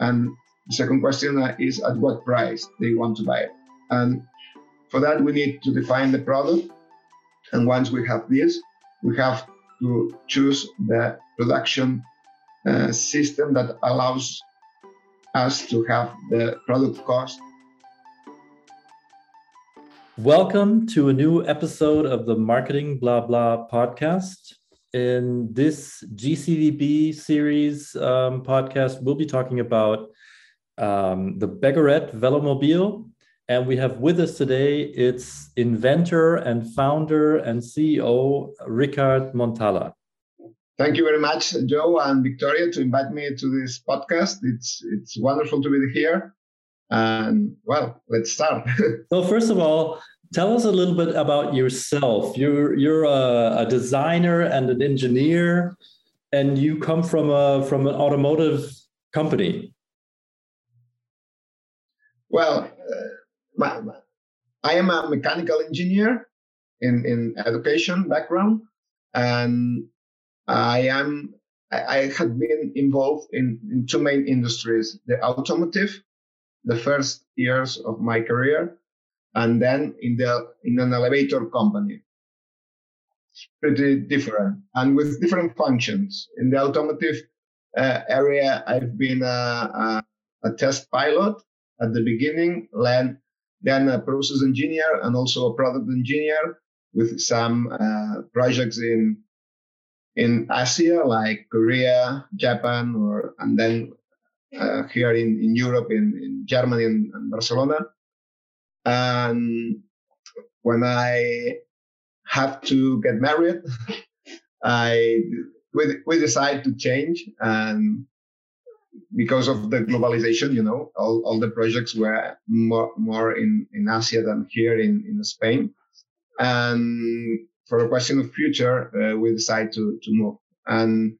And the second question is at what price they want to buy it. And for that, we need to define the product. And once we have this, we have to choose the production uh, system that allows us to have the product cost. Welcome to a new episode of the Marketing Blah Blah podcast. In this GCVB series um, podcast, we'll be talking about um, the Begorette Velomobile. And we have with us today its inventor and founder and CEO, Ricard Montala. Thank you very much, Joe and Victoria, to invite me to this podcast. It's it's wonderful to be here. And well, let's start. so first of all, tell us a little bit about yourself. You're you're a, a designer and an engineer, and you come from a from an automotive company. Well, uh, I am a mechanical engineer in, in education background, and I am I, I had been involved in, in two main industries: the automotive, the first years of my career, and then in the in an elevator company. It's pretty different and with different functions. In the automotive uh, area, I've been a, a, a test pilot at the beginning, then, then a process engineer and also a product engineer with some uh, projects in in Asia like Korea, Japan, or and then uh, here in, in Europe, in, in Germany and, and Barcelona. And when I have to get married, I we, we decide to change and because of the globalization, you know, all, all the projects were more, more in, in Asia than here in, in Spain. And for a question of future, uh, we decide to, to move. And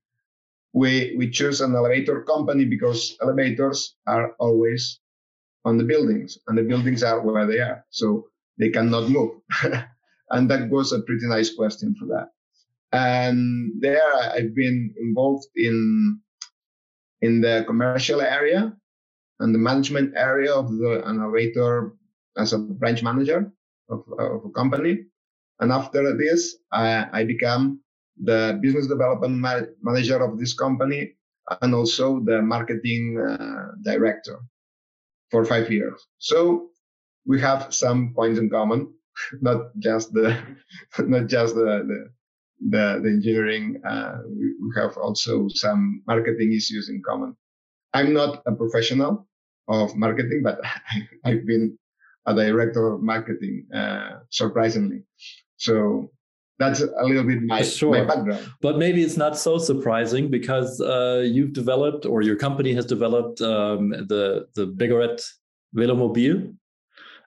we, we choose an elevator company because elevators are always on the buildings and the buildings are where they are. So they cannot move. and that was a pretty nice question for that. And there I've been involved in in the commercial area and the management area of the elevator as a branch manager of, of a company. And after this, I, I became the business development ma- manager of this company and also the marketing uh, director for five years. So we have some points in common, not just the, not just the, the the, the engineering, uh, we, we, have also some marketing issues in common. I'm not a professional of marketing, but I've been a director of marketing, uh, surprisingly. So that's a little bit my, sure. my background. But maybe it's not so surprising because uh, you've developed or your company has developed um, the, the Begorette Velomobile,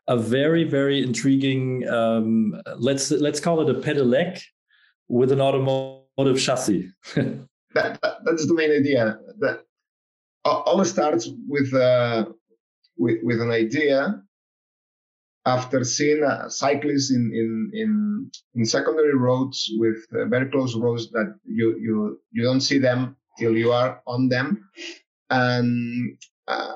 a very, very intriguing, um, let's, let's call it a pedelec with an automotive chassis. that, that, that's the main idea. That all starts with uh, with, with an idea after seeing uh, cyclists in, in, in, in secondary roads with uh, very close roads that you, you, you don't see them till you are on them. And uh,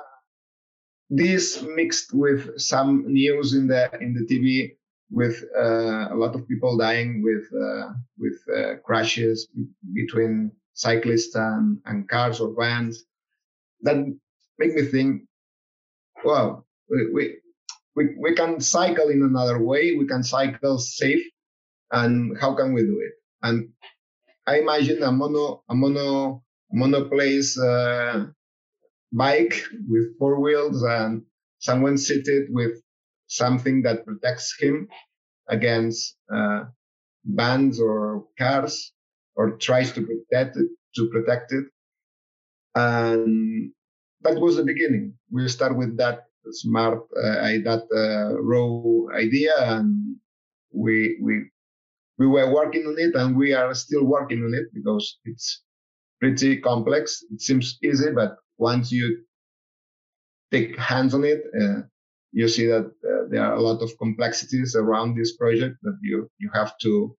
this mixed with some news in the, in the TV with uh, a lot of people dying with uh, with uh, crashes between cyclists and, and cars or vans. That make me think, well, we, we we can cycle in another way. We can cycle safe, and how can we do it? And I imagine a mono a mono monoplace uh, bike with four wheels and someone seated with something that protects him against uh, bands or cars or tries to protect it to protect it and that was the beginning we start with that smart uh, that uh, raw idea and we we we were working on it and we are still working on it because it's pretty complex it seems easy but once you take hands on it uh, you see that uh, there are a lot of complexities around this project that you you have to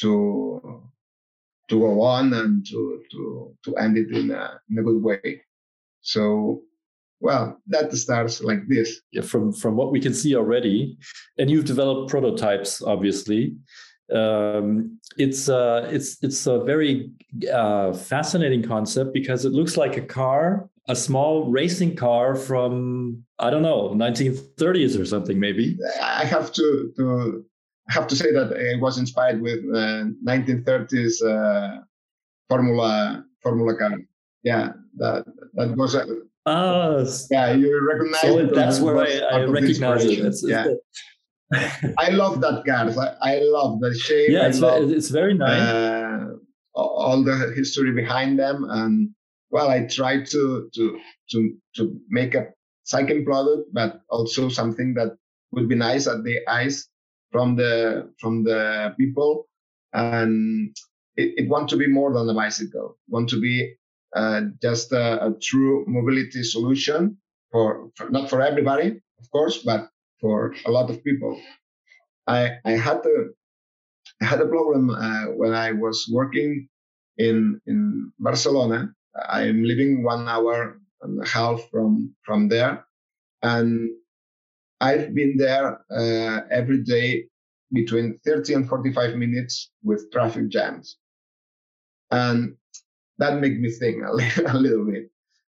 to to go on and to to to end it in a in a good way. So well, that starts like this. Yeah, from from what we can see already, and you've developed prototypes, obviously. Um, it's uh, it's it's a very uh, fascinating concept because it looks like a car, a small racing car from I don't know, 1930s or something, maybe. I have to to have to say that it was inspired with uh, 1930s uh, Formula Formula car. Yeah, that that was a, Ah, yeah, you recognize so it. that's where I, I recognize it. It's, yeah. I love that car. I, I love the shape. Yeah, it's, love, it's very nice. Uh, all the history behind them, and well, I try to to to to make a cycling product, but also something that would be nice at the eyes from the from the people, and it, it want to be more than a bicycle. Want to be uh, just a, a, true mobility solution for, for, not for everybody, of course, but for a lot of people. I I had had a problem uh, when I was working in in Barcelona. I'm living one hour and a half from from there, and I've been there uh, every day between 30 and 45 minutes with traffic jams. And that made me think a, little, a little bit.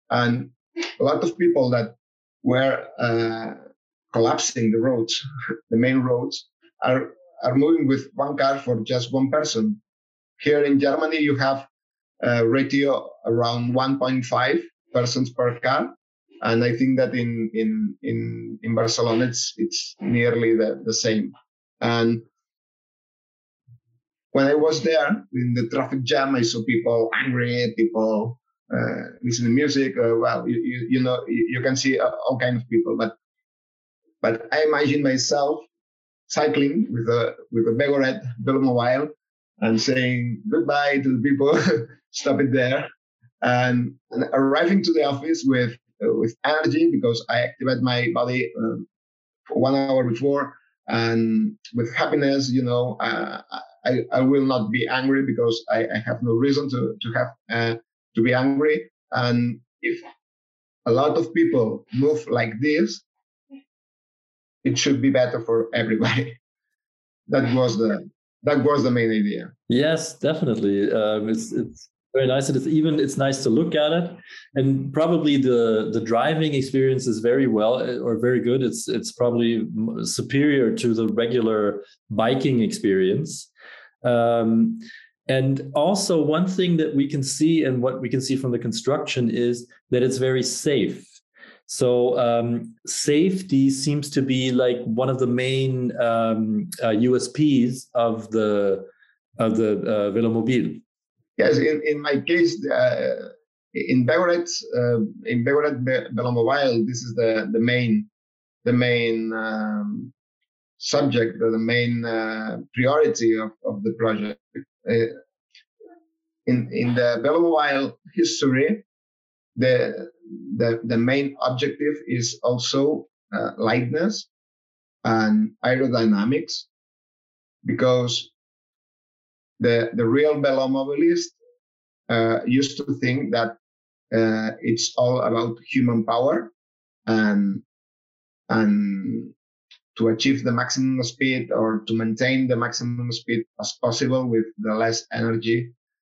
And a lot of people that were uh, collapsing the roads, the main roads, are are moving with one car for just one person. Here in Germany, you have a ratio around 1.5 persons per car, and I think that in in in in Barcelona it's it's nearly the, the same. And when I was there in the traffic jam, I saw people angry, people uh, listening to music. Uh, well, you, you, you, know, you, you can see uh, all kinds of people, but but I imagine myself cycling with a with a Begorette Velomobile and saying goodbye to the people, stop it there, and, and, arriving to the office with uh, with energy because I activate my body uh, one hour before and with happiness, you know, uh, I, I will not be angry because I, I have no reason to, to have, uh, to be angry. And if a lot of people move like this, it should be better for everybody. that was the, that was the main idea. Yes, definitely. Um, it's, it's very nice it's even it's nice to look at it and probably the the driving experience is very well or very good it's it's probably superior to the regular biking experience um, and also one thing that we can see and what we can see from the construction is that it's very safe so um, safety seems to be like one of the main um, uh, USPs of the of the uh, Velomobile. Yes, in, in my case, uh, in Begorette, uh, in Begorette Velomobile, this is the, the main, the main um, subject, the main uh, priority of, of the project. Uh, in, in the Velomobile history, the, the, the main objective is also uh, lightness and aerodynamics because the, the real velomobilist uh, used to think that uh, it's all about human power and and to achieve the maximum speed or to maintain the maximum speed as possible with the less energy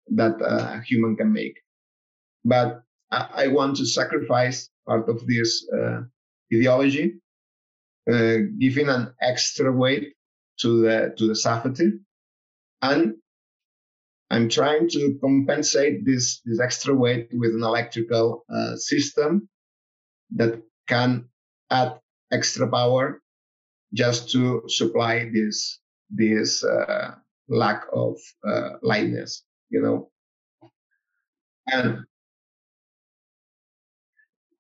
that a human can make. But I, I want to sacrifice part of this uh, ideology, uh, giving an extra weight to the to the safety and I'm trying to compensate this, this extra weight with an electrical uh, system that can add extra power just to supply this, this uh, lack of uh, lightness, you know. And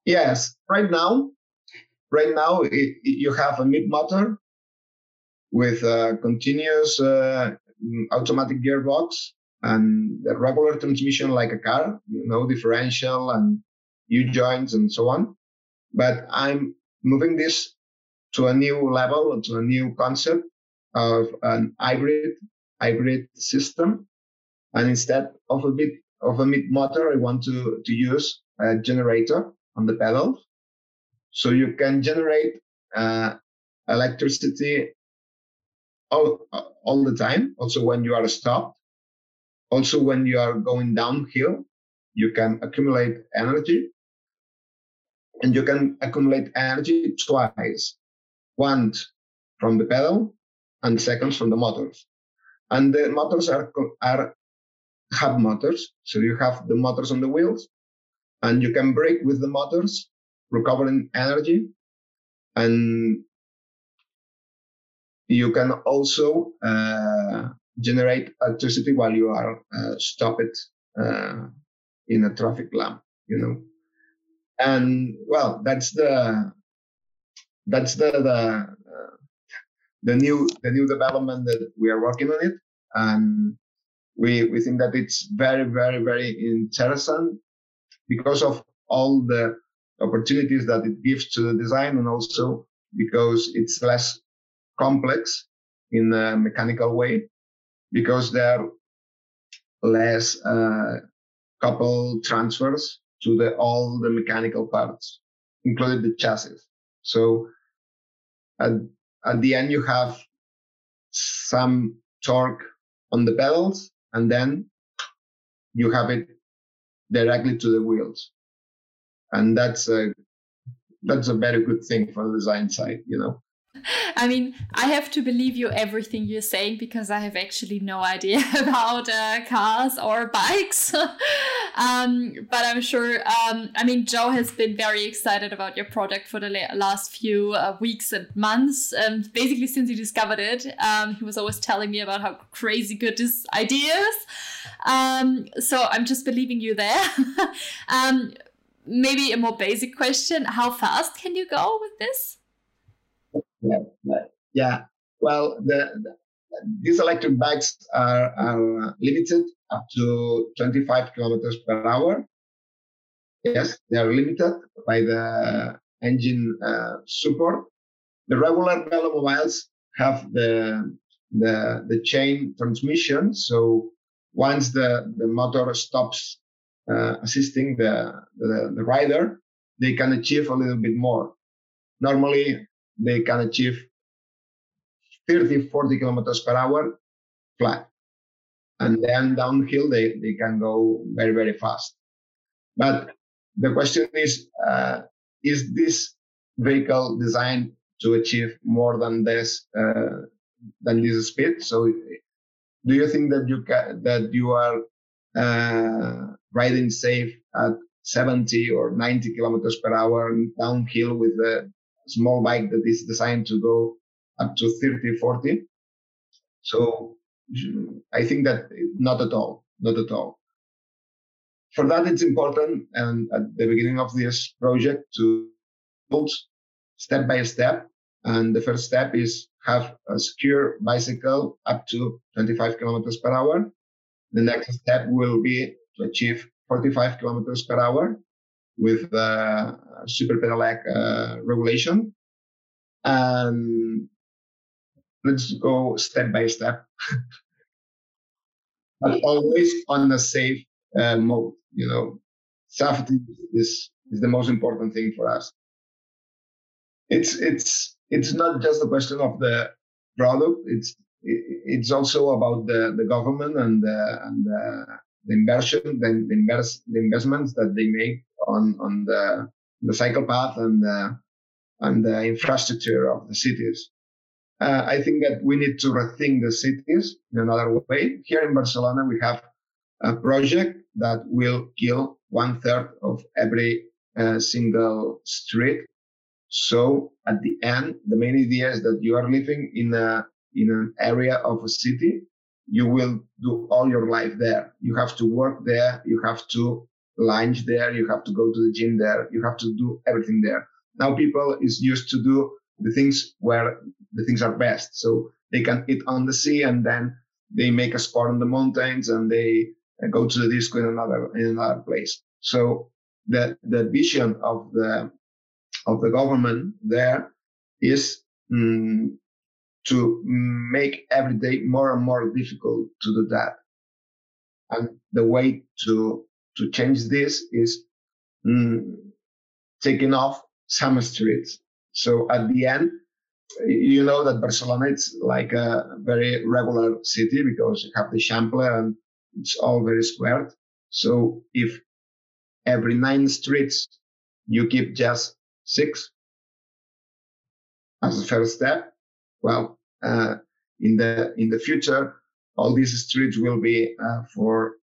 yes, right now, right now it, it, you have a mid motor with a continuous uh, automatic gearbox and the regular transmission like a car, you know, differential and U joints and so on. But I'm moving this to a new level, to a new concept of an hybrid hybrid system. And instead of a bit of a mid motor, I want to to use a generator on the pedals So you can generate uh, electricity all, all the time. Also when you are stopped. Also when you are going downhill, you can accumulate energy and you can accumulate energy twice. Once from the pedal and seconds from the motors. And the motors are, are hub motors. So you have the motors on the wheels and you can brake with the motors, recovering energy. And you can also uh, generate electricity while you are uh, stopped uh, in a traffic lamp, you know. And well, that's the that's the the uh, the new the new development that we are working on it, and we we think that it's very very very interesting because of all the opportunities that it gives to the design and also because it's less complex in a mechanical way because there are less uh, couple transfers to the all the mechanical parts, including the chassis. So at, the end, you have some torque on the pedals and then you have it directly to the wheels. And that's a, that's a very good thing for the design side, you know. I mean, I have to believe you everything you're saying because I have actually no idea about uh, cars or bikes. um, but I'm sure, um, I mean, Joe has been very excited about your product for the last few uh, weeks and months. Um, basically, since he discovered it, um, he was always telling me about how crazy good this idea is. Um, so I'm just believing you there. Um, maybe a more basic question How fast can you go with this? Yeah, yeah. Well, the, the, these electric bikes are, are limited up to 25 kilometers per hour. Yes, they are limited by the engine uh, support. The regular velomobiles have the the the chain transmission. So once the the motor stops uh, assisting the, the the rider, they can achieve a little bit more. Normally, they can achieve 30, 40 kilometers per hour flat. And then downhill, they, they can go very, very fast. But the question is, uh, is this vehicle designed to achieve more than this, uh, than this speed? So do you think that you can, that you are, uh, riding safe at 70 or 90 kilometers per hour downhill with the small bike that is designed to go up to 30, 40. So I think that not at all, not at all. For that, it's important, and at the beginning of this project, to build step by step. And the first step is have a secure bicycle up to 25 kilometers per hour. The next step will be to achieve 45 kilometers per hour with the super pedelec uh, regulation. And let's go step by step, but always on a safe uh, mode. You know, safety is is the most important thing for us. It's it's it's not just a question of the product. It's it's also about the, the government and the, and the, the inversion, the, the, invest, the investments that they make on on the the cycle path and the, and the infrastructure of the cities. Uh, I think that we need to rethink the cities in another way. Here in Barcelona, we have a project that will kill one third of every uh, single street. So at the end, the main idea is that you are living in a in an area of a city. You will do all your life there. You have to work there. You have to lunch there. You have to go to the gym there. You have to do everything there. Now people is used to do the things where the things are best. So they can eat on the sea and then they make a sport on the mountains and they go to the disco in another, in another place. So the, the vision of the, of the government there is mm, to make every day more and more difficult to do that. And the way to to change this is mm, taking off some streets. So at the end, you know that Barcelona it's like a very regular city because you have the Eixample and it's all very squared. So if every nine streets you keep just six as a first step, well, uh, in the in the future, all these streets will be uh, for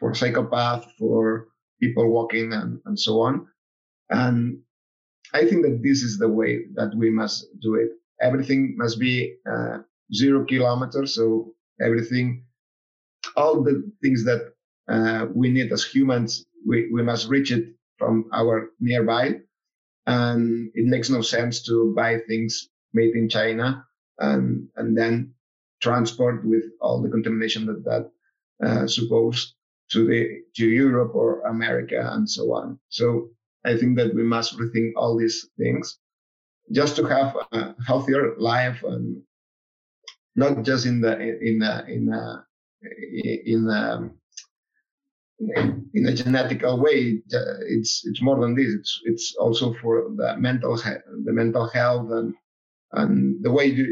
for cycle path, for people walking, and, and so on. And I think that this is the way that we must do it. Everything must be uh, zero kilometers. So everything, all the things that uh, we need as humans, we, we must reach it from our nearby. And it makes no sense to buy things made in China and, and then transport with all the contamination that that uh, supposed to the to Europe or America and so on. So I think that we must rethink all these things just to have a healthier life and not just in the in a, in a, in a, in a genetical way. It's it's more than this. It's it's also for the mental the mental health and and the way do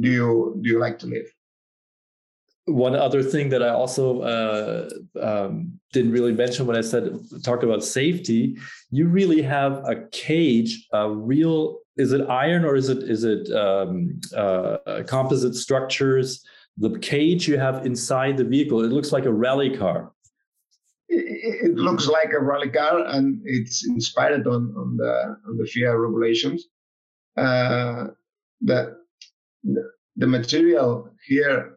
do you do you like to live one other thing that I also uh, um, didn't really mention when I said talked about safety, you really have a cage, a real is it iron or is it is it um, uh, composite structures? The cage you have inside the vehicle, it looks like a rally car. It, it looks like a rally car, and it's inspired on on the on the FIA regulations. Uh, the, the the material here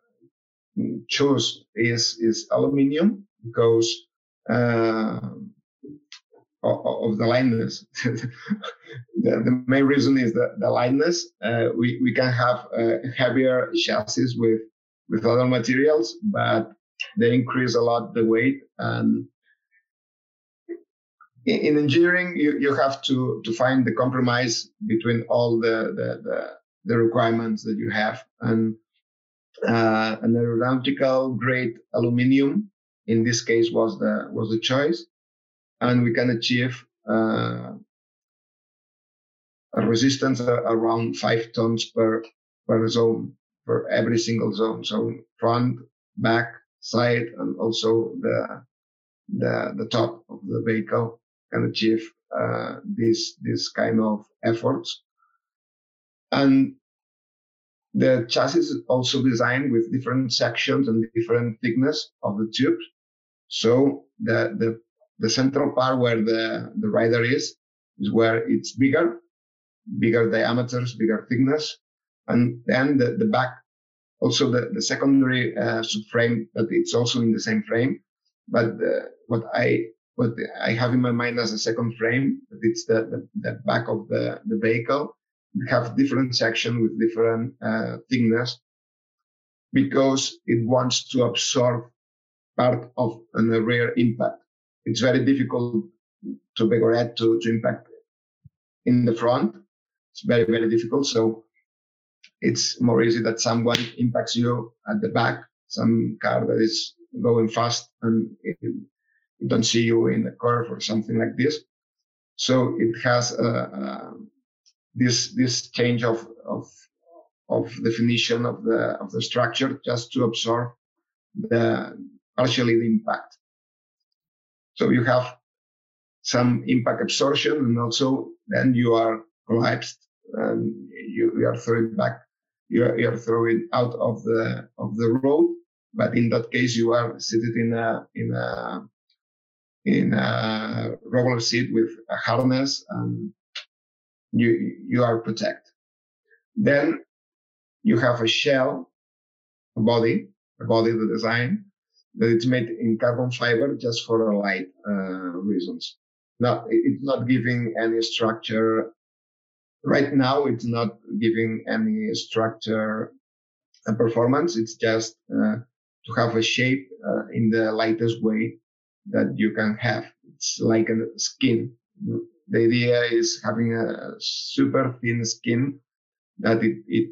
choose is is aluminium because uh, of the lightness. the, the, main reason is the, the lightness. Uh, we we can have heavier chassis with with other materials, but they increase a lot the weight and in engineering you, you have to to find the compromise between all the the, the, the requirements that you have and uh, an aeronautical grade aluminium in this case was the was the choice. And we can achieve uh, a resistance around five tons per per zone for every single zone. So front back side and also the the the top of the vehicle can achieve uh, this this kind of efforts. And the chassis is also designed with different sections and different thickness of the tubes. So the, the, the central part where the, the rider is, is where it's bigger, bigger diameters, bigger thickness. And then the, the back, also the, the secondary uh, subframe, but it's also in the same frame. But uh, what I what I have in my mind as a second frame, it's the, the, the back of the, the vehicle have different section with different uh, thickness because it wants to absorb part of an rear impact. It's very difficult to Begorette to, to impact in the front. It's very, very difficult. So it's more easy that someone impacts you at the back, some car that is going fast and it, it don't see you in the curve or something like this. So it has a, a this this change of of of definition of the of the structure just to absorb the partially the impact. So you have some impact absorption and also then you are collapsed and you, you are thrown back you are, you are thrown out of the of the road but in that case you are seated in a in a in a regular seat with a harness and you, you are protected. Then you have a shell, a body, a body, the design that it's made in carbon fiber just for light uh, reasons. Not, it's not giving any structure. Right now, it's not giving any structure and performance. It's just uh, to have a shape uh, in the lightest way that you can have. It's like a skin the idea is having a super thin skin that it, it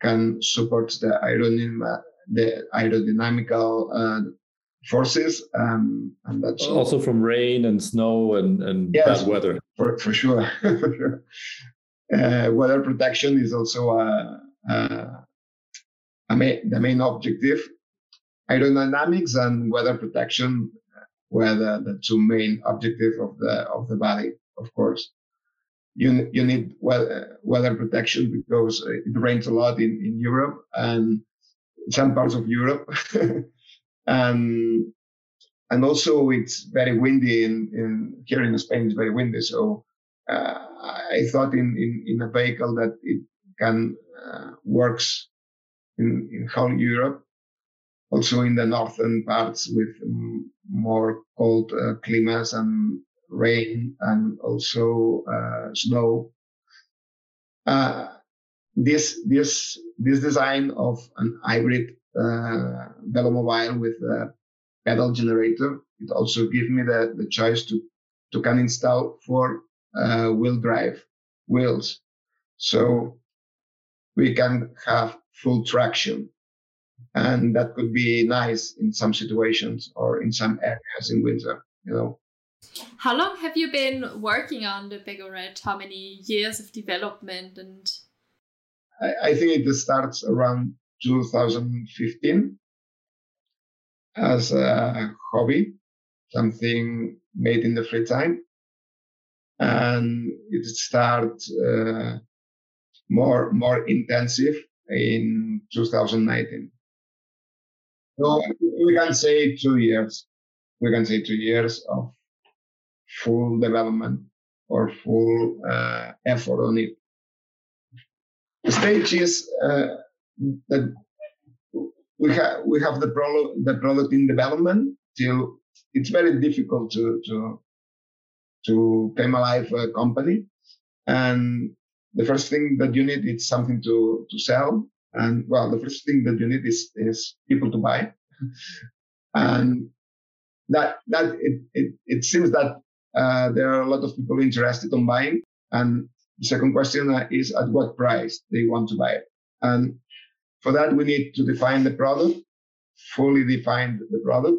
can support the, aerodynam- the aerodynamical uh, forces, um, and that's also from rain and snow and and yes, bad weather. For for sure, for sure. Uh, weather protection is also a, a, a main, the main objective. Aerodynamics and weather protection were the, the two main objectives of the of the body, of course. You you need weather, weather protection because it rains a lot in, in Europe and some parts of Europe, and and also it's very windy in, in here in Spain. It's very windy, so uh, I thought in, in in a vehicle that it can uh, works in in whole Europe, also in the northern parts with more cold uh, climates and rain, and also uh, snow. Uh, this this this design of an hybrid uh, velomobile with a pedal generator it also gives me the, the choice to to can install four uh, wheel drive wheels. So we can have full traction. And that could be nice in some situations or in some areas in winter you know how long have you been working on the Begorette? How many years of development and? I, I think it starts around 2015 as a hobby, something made in the free time, and it starts uh, more more intensive in 2019. So we can say two years. We can say two years of full development or full uh, effort on it. The stage is uh, that we have we have the product the product in development till it's very difficult to to to came alive a company. And the first thing that you need is something to to sell. And well the first thing that you need is is people to buy. And that that it, it, it seems that uh, there are a lot of people interested in buying. And the second question is at what price they want to buy it. And for that, we need to define the product, fully define the product.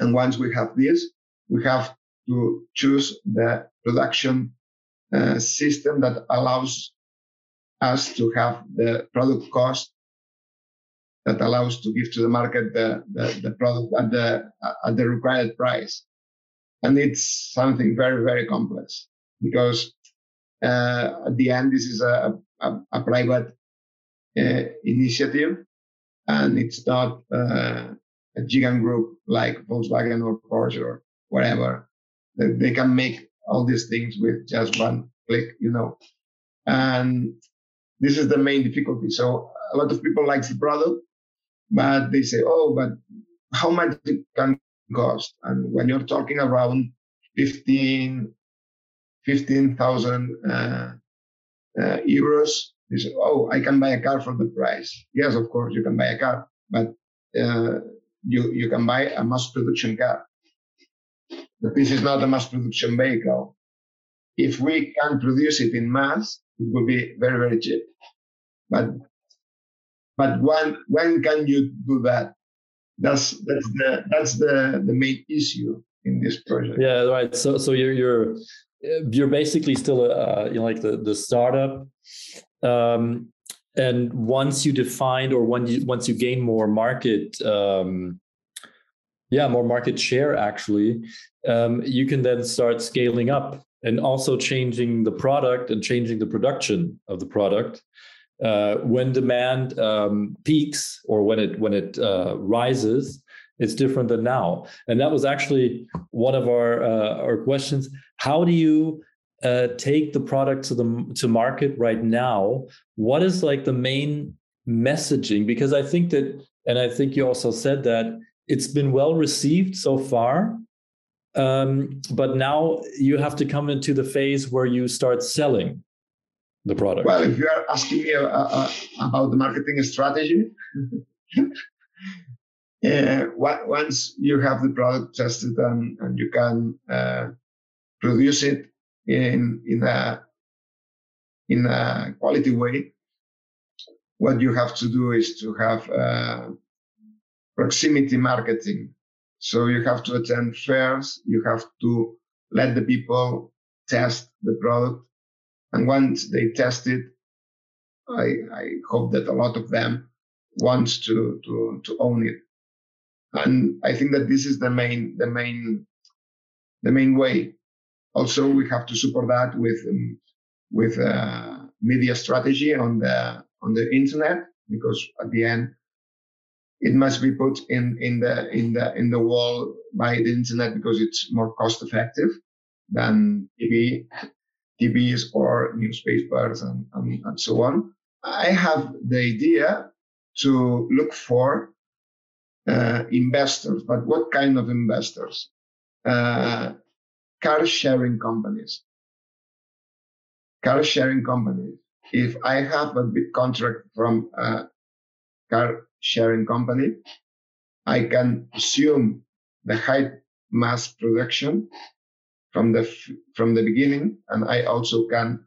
And once we have this, we have to choose the production uh, system that allows us to have the product cost that allows to give to the market the, the, the product at the, at the required price. And it's something very, very complex because uh, at the end, this is a, a, a private uh, initiative and it's not uh, a gigant group like Volkswagen or Porsche or whatever. They, they can make all these things with just one click, you know. And this is the main difficulty. So a lot of people like the product, but they say, oh, but how much can cost. And when you're talking around 15, 15,000 uh, uh, euros, you say, oh, I can buy a car for the price. Yes, of course, you can buy a car, but uh, you, you can buy a mass production car. But this is not a mass production vehicle. If we can produce it in mass, it will be very, very cheap. But but when when can you do that? That's that's the that's the the main issue in this project. Yeah, right. So so you're you're you're basically still uh, you know like the the startup. Um, and once you define or when you once you gain more market um, yeah more market share actually um, you can then start scaling up and also changing the product and changing the production of the product uh, when demand um, peaks or when it when it uh, rises, it's different than now. And that was actually one of our uh, our questions. How do you uh, take the product to the to market right now? What is like the main messaging? Because I think that, and I think you also said that it's been well received so far. Um, but now you have to come into the phase where you start selling the product? Well, if you are asking me uh, uh, about the marketing strategy, uh, once you have the product tested and, and you can uh, produce it in in a in a quality way, what you have to do is to have uh, proximity marketing. So you have to attend fairs. You have to let the people test the product. And once they test it, I, I hope that a lot of them wants to, to, to own it. And I think that this is the main, the main, the main way. Also, we have to support that with, um, with, uh, media strategy on the, on the internet, because at the end, it must be put in, in the, in the, in the wall by the internet because it's more cost effective than TV, TVs or newspapers and, and, and so on. I have the idea to look for uh, investors, but what kind of investors? Uh, car sharing companies. Car sharing companies. If I have a big contract from a car sharing company, I can assume the high mass production from the from the beginning, and I also can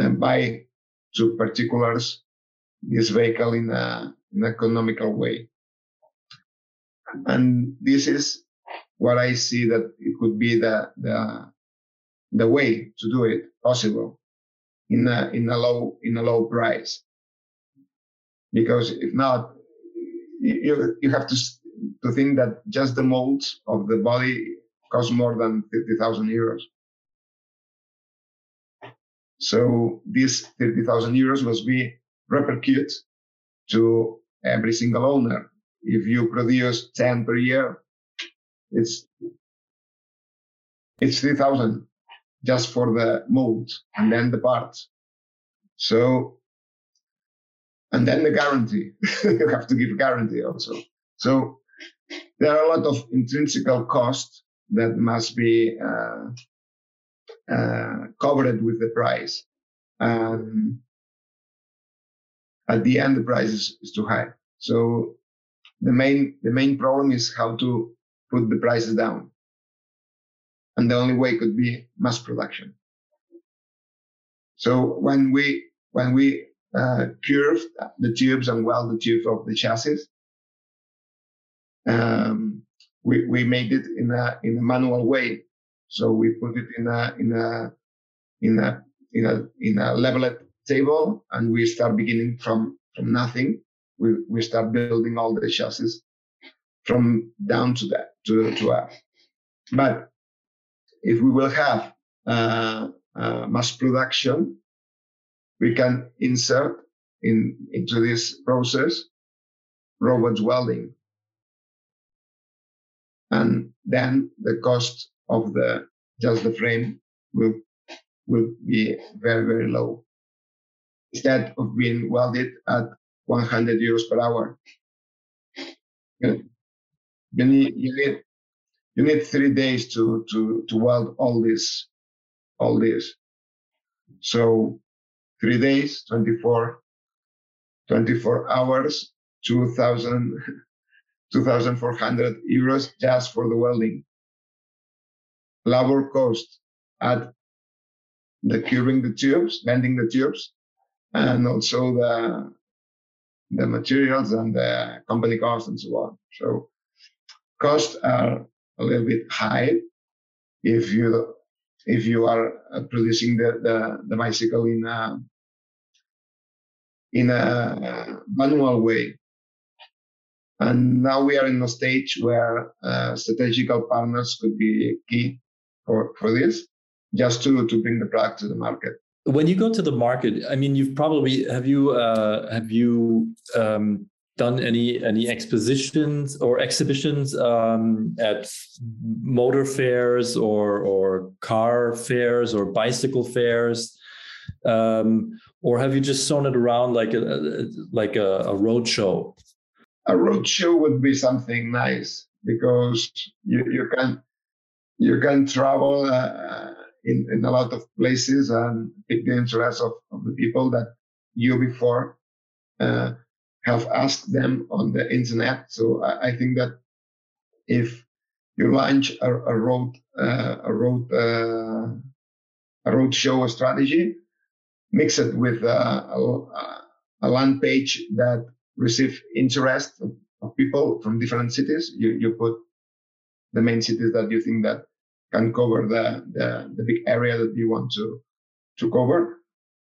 uh, buy to particulars this vehicle in a in economical way. And this is what I see that it could be the the the way to do it possible in a in a low in a low price. Because if not, you you have to to think that just the molds of the body cost more than fifty thousand euros. So these 30,000 euros must be repercuted to every single owner. If you produce 10 per year, it's, it's 3,000 just for the mold and then the parts. So, and then the guarantee. you have to give guarantee also. So there are a lot of intrinsical costs that must be uh, uh, covered with the price. Um, at the end, the price is, is too high. So the main the main problem is how to put the prices down, and the only way could be mass production. So when we when we uh, curve the tubes and weld the tube of the chassis, um, we we made it in a in a manual way. So we put it in a in a in a in a in a leveled table, and we start beginning from from nothing. We we start building all the chassis from down to that to to up. But if we will have uh, uh, mass production, we can insert in into this process robots welding, and then the cost of the just the frame will will be very very low instead of being welded at 100 euros per hour. You need, you need you need three days to to to weld all this all this. So three days, 24 24 hours, 2,000 2,400 euros just for the welding labor cost at the curing the tubes, bending the tubes, and also the the materials and the company cost and so on. So costs are a little bit high if you if you are uh, producing the, the, the bicycle in a in a manual way. And now we are in a stage where uh, strategical partners could be key for, for this, just to, to bring the product to the market. When you go to the market, I mean, you've probably have you uh, have you um, done any any expositions or exhibitions um, at motor fairs or or car fairs or bicycle fairs, um, or have you just sewn it around like a like a, a road show? A road show would be something nice because you, you can you can travel uh, in, in a lot of places and pick the interest of, of the people that you before uh, have asked them on the internet. So I, I think that if you launch a, a road uh, a road uh, a road show strategy, mix it with uh, a, a land page that receive interest of, people from different cities. You you put the main cities that you think that can cover the, the, the big area that you want to, to cover.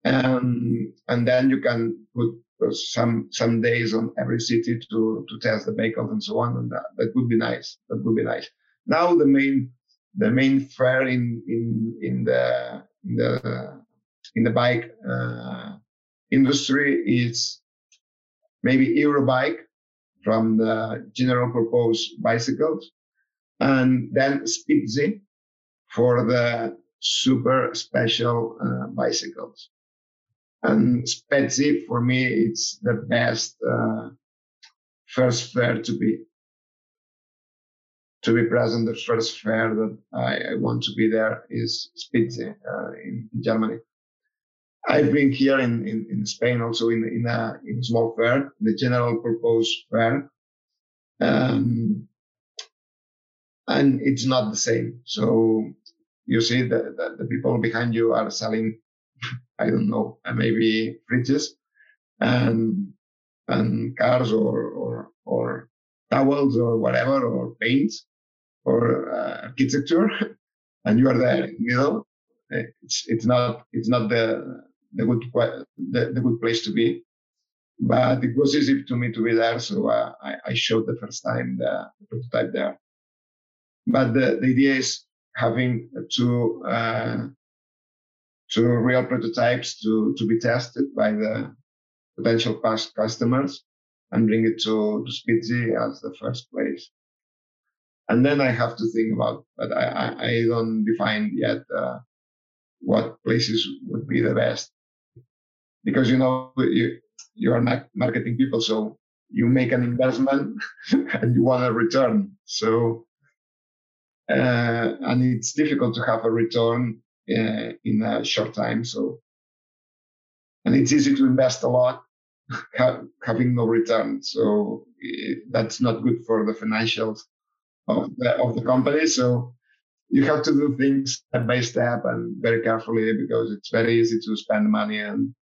And, and then you can put some, some days on every city to, to test the vehicles and so on. And that, that would be nice. That would be nice. Now the main, the main fair in, in, in the, in the, in the bike, uh, industry is maybe Eurobike from the general purpose bicycles and then SPEZI for the super special uh, bicycles. And SPEZI for me, it's the best uh, first fair to be to be present. The first fair that I, I want to be there is SPEZI uh, in, Germany. I've been here in, in, in, Spain also in in a in a small fair, the general purpose fair. Um, and it's not the same. So you see that, the people behind you are selling, I don't know, maybe fridges and and cars or or or towels or whatever or paints or uh, architecture, and you are there in the middle. It's it's not it's not the the good the, the good place to be. But it was easy to me to be there, so uh, I, I showed the first time the, the prototype there. But the, the idea is having two uh, two real prototypes to to be tested by the potential past customers and bring it to, to SPEZI as the first place. And then I have to think about, but I, I, I don't define yet uh, what places would be the best. Because, you know, you, you are marketing people, so you make an investment and you want a return. So uh, and it's difficult to have a return uh, in a short time. So, and it's easy to invest a lot having no return. So that's not good for the financials of the, of the company. So you have to do things step by step and very carefully because it's very easy to spend money and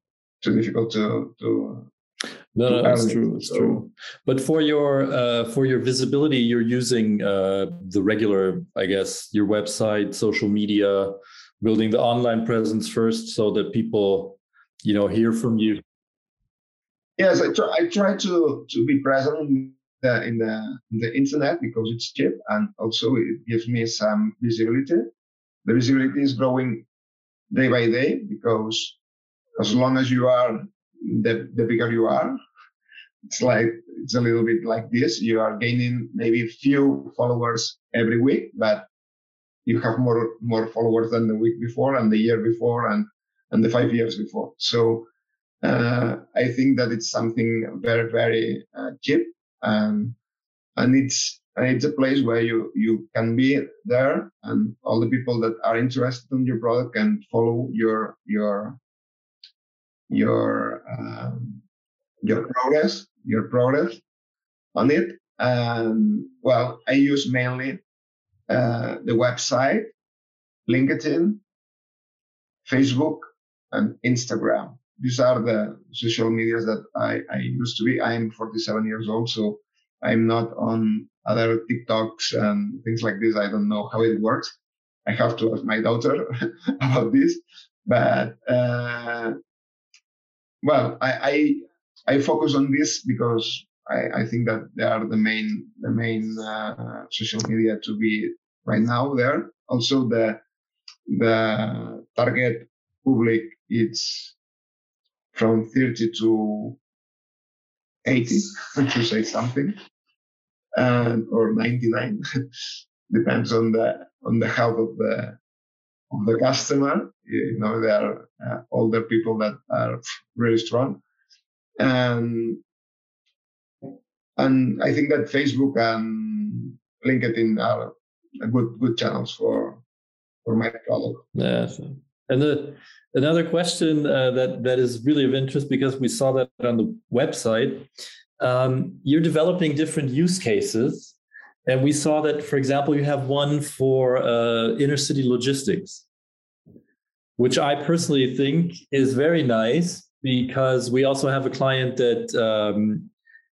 too difficult to to no, no, that's true. It's so, true. But for your uh, for your visibility, you're using uh, the regular, I guess, your website, social media, building the online presence first, so that people, you know, hear from you. Yes, I try. I try to to be present in the in the, in the internet because it's cheap and also it gives me some visibility. The visibility is growing day by day because as long as you are the, the bigger you are. It's like, it's a little bit like this. You are gaining maybe few followers every week, but you have more, more followers than the week before and the year before and, and the five years before. So, uh, I think that it's something very, very uh, cheap and, and it's, it's a place where you, you can be there and all the people that are interested in your product can follow your, your, your um, your progress, your progress on it. And well, I use mainly uh, the website, LinkedIn, Facebook, and Instagram. These are the social medias that I, I used to be. I'm 47 years old, so I'm not on other TikToks and things like this. I don't know how it works. I have to ask my daughter about this. But uh, well, I, I, I focus on this because I, I think that they are the main the main uh, social media to be right now there. Also, the the target public it's from 30 to 80 to say something and or 99 depends on the on the health of the the customer. You know, they are uh, older people that are really strong. And, and I think that Facebook and LinkedIn are good, good channels for, for my product. Yeah. And the, another question uh, that, that is really of interest because we saw that on the website. Um, you're developing different use cases and we saw that, for example, you have one for uh, inner city logistics, which I personally think is very nice because we also have a client that um,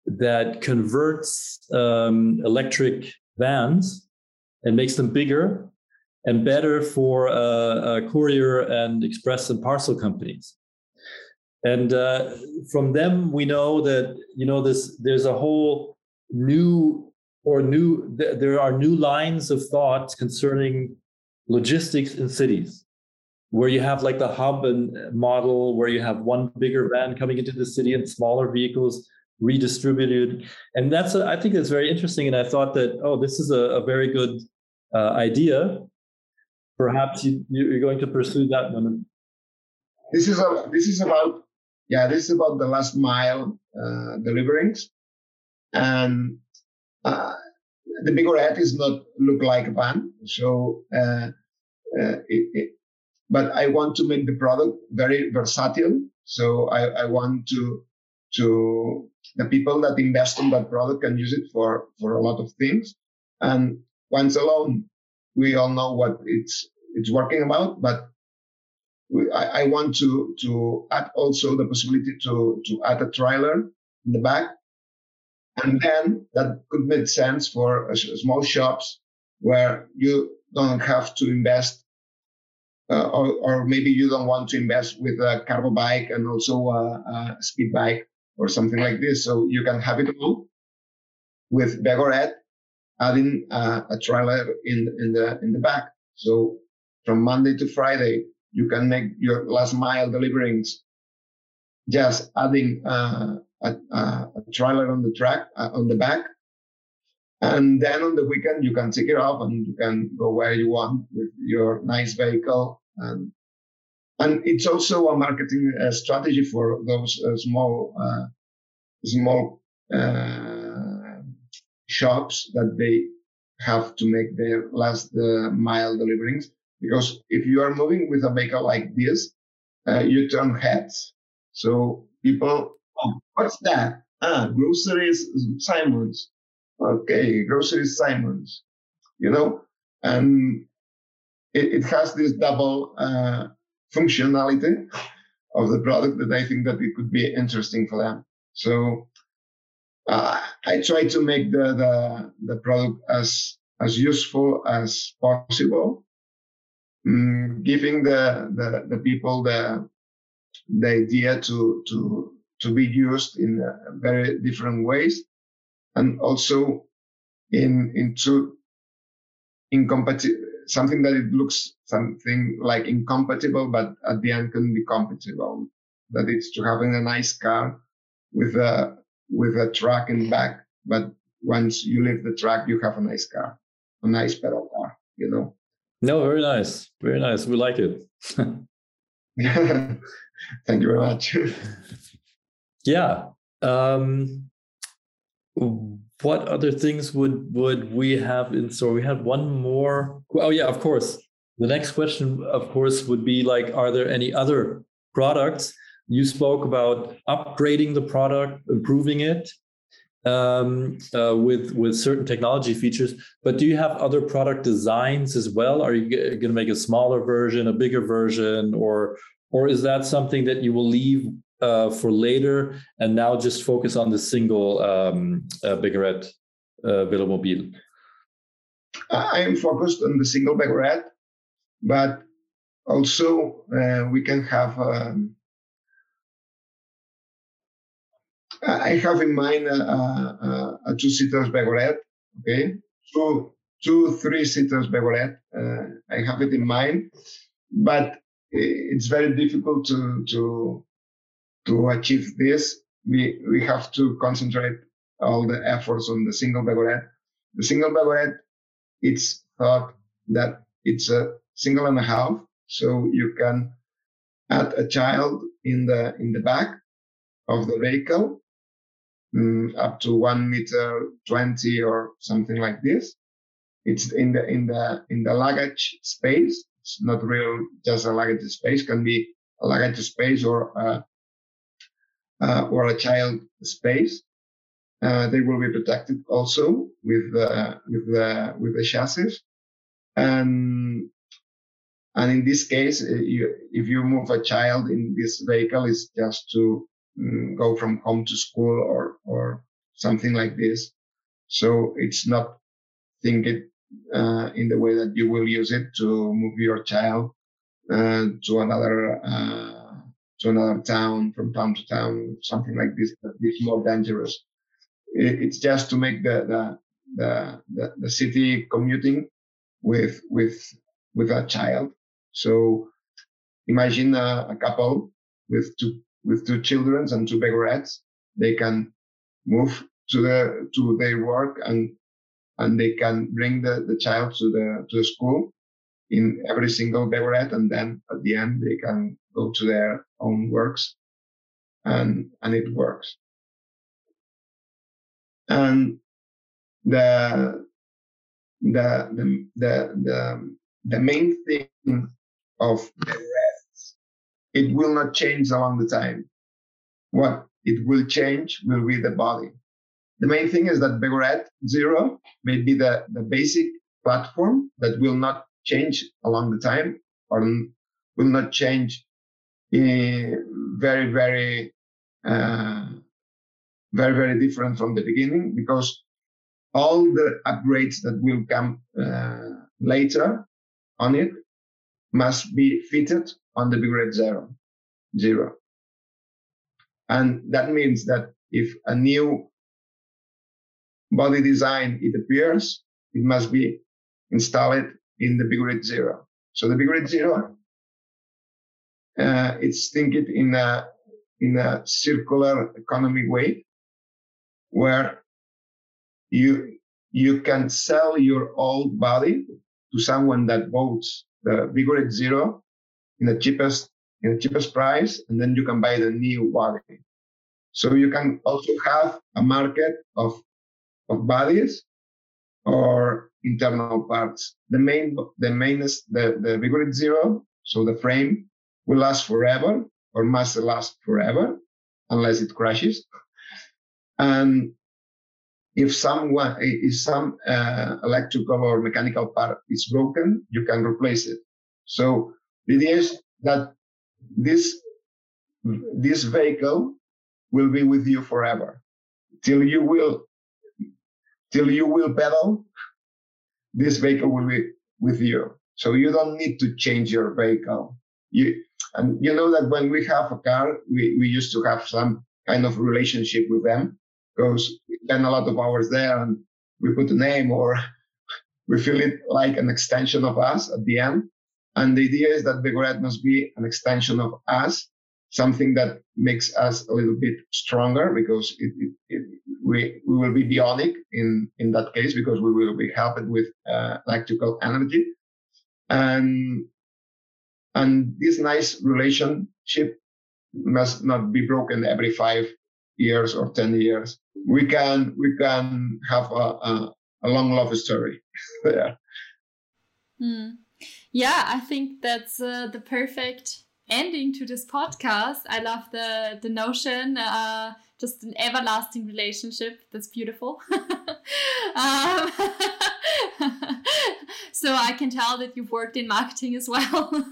that converts um, electric vans and makes them bigger and better for uh, uh, courier and express and parcel companies. And uh, from them, we know that you know this. There's a whole new or new. Th- there are new lines of thought concerning logistics in cities, where you have like the hub and model, where you have one bigger van coming into the city and smaller vehicles redistributed. And that's a, I think that's very interesting. And I thought that oh, this is a, a very good uh, idea. Perhaps you, you're going to pursue that one. This is a, this is about yeah, this is about the last mile uh, deliverings, and uh, the Bigorette is not look like a van, so uh, uh, it, it, but I want to make the product very versatile. So I, I want to to the people that invest in that product can use it for for a lot of things. And once alone, we all know what it's it's working about, but I, I, want to to add also the possibility to to add a trailer in the back, and then that could make sense for small shops where you don't have to invest, uh, or or maybe you don't want to invest with a cargo bike and also a, a speed bike or something like this. So you can have it all with Begorette adding uh, a trailer in in the in the back. So from Monday to Friday, you can make your last mile deliverings just adding uh, a, a, trailer on the track uh, on the back. And then on the weekend you can take it off and you can go where you want with your nice vehicle. And and it's also a marketing uh, strategy for those uh, small uh, small uh, shops that they have to make their last mile deliveries. Because if you are moving with a vehicle like this, you turn heads. So people, oh, what's that? Ah, groceries Simons. Okay, groceries Simons. You know, and it, it has this double uh, functionality of the product that I think that it could be interesting for them. So uh, I try to make the, the the product as as useful as possible um, giving the, the, the people the the idea to to to be used in uh, very different ways, and also in into incompatible something that it looks something like incompatible, but at the end can be compatible. That it's to having a nice car with a with a truck in back, but once you leave the truck, you have a nice car, a nice pedal car, you know. No, very nice. Very nice. We like it. Thank you very much. yeah. Um, what other things would would we have in store? We had one more. Oh yeah, of course. The next question, of course, would be like, are there any other products? You spoke about upgrading the product, improving it um, uh, with with certain technology features. But do you have other product designs as well? Are you going to make a smaller version, a bigger version, or or is that something that you will leave uh, for later and now just focus on the single um, uh, Bigorette uh, Velomobile? I am focused on the single Bigorette, but also uh, we can have. Um, I have in mind a, a, a two seaters Begorette, okay, two, two three seaters Begorette. Uh, I have it in mind, but it's very difficult to to to achieve this. We we have to concentrate all the efforts on the single Begorette. The single Begorette, it's thought that it's a single and a half, so you can add a child in the in the back of the vehicle um, up to one meter 20 or something like this. It's in the, in the, in the luggage space. It's not real, just a luggage space can be a luggage space or, uh, uh, or a child space. Uh, they will be protected also with the, with the, with the chassis. And, and in this case, uh, you, if you move a child in this vehicle, it's just to Mm, go from home to school or or something like this. So it's not thinking uh, in the way that you will use it to move your child uh, to another uh, to another town from town to town, something like this that is more dangerous. It's just to make the the, the the the city commuting with with with a child. So imagine a, a couple with two with two children and two baguettes. They can move to the to their work and and they can bring the, the child to the to the school in every single baguette and then at the end they can go to their own works and and it works. And the the the the the, the main thing of rest it will not change along the time. What it will change will be the body the main thing is that Baguette Zero may be the, the basic platform that will not change along the time or will not change very, very, uh, very, very different from the beginning because all the upgrades that will come uh, later on it must be fitted on the Baguette Zero, Zero. And that means that if a new body design it appears, it must be installed in the Baguette Zero. So the Baguette Zero, uh, it's thinking in a, in a circular economy way where you, you can sell your old body to someone that votes the Baguette Zero in the cheapest, in the cheapest price, and then you can buy the new body. So you can also have a market of of bodies or internal parts. The main, the mainest, the, the Baguette Zero, so the frame will last forever or must last forever unless it crashes. And if someone, if some uh, electrical or mechanical part is broken, you can replace it. So the idea is that this, this vehicle will be with you forever till you will till you will pedal, this vehicle will be with you. So you don't need to change your vehicle. You, and you know that when we have a car, we, we used to have some kind of relationship with them because we spend a lot of hours there and we put a name or we feel it like an extension of us at the end. And the idea is that Baguette must be an extension of us something that makes us a little bit stronger because it, it, it, we, we will be bionic in, in that case because we will be helped with uh, electrical energy. And, and this nice relationship must not be broken every five years or 10 years. We can, we can have a, a, a long love story there. Mm. Yeah, I think that's uh, the perfect ending to this podcast. I love the the notion, uh, just an everlasting relationship. That's beautiful. um, so I can tell that you've worked in marketing as well.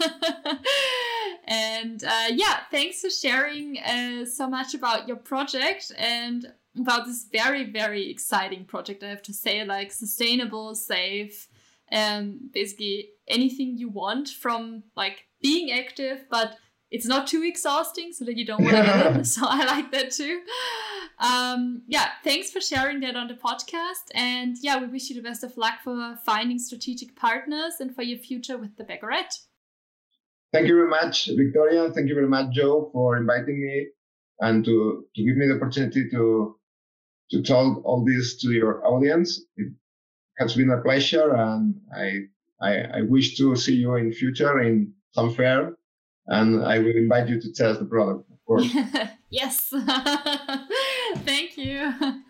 and uh, yeah, thanks for sharing uh, so much about your project and about this very very exciting project. I have to say, like sustainable, safe, and um, basically anything you want from like being active, but it's not too exhausting so that you don't want to get it. So I like that too. Um, yeah, thanks for sharing that on the podcast. And yeah, we wish you the best of luck for finding strategic partners and for your future with the Baguette. Thank you very much, Victoria. Thank you very much, Joe, for inviting me and to, to give me the opportunity to to tell all this to your audience. It has been a pleasure, and I I, I wish to see you in future in some fair, and I will invite you to test the product, of course. yes. Thank you.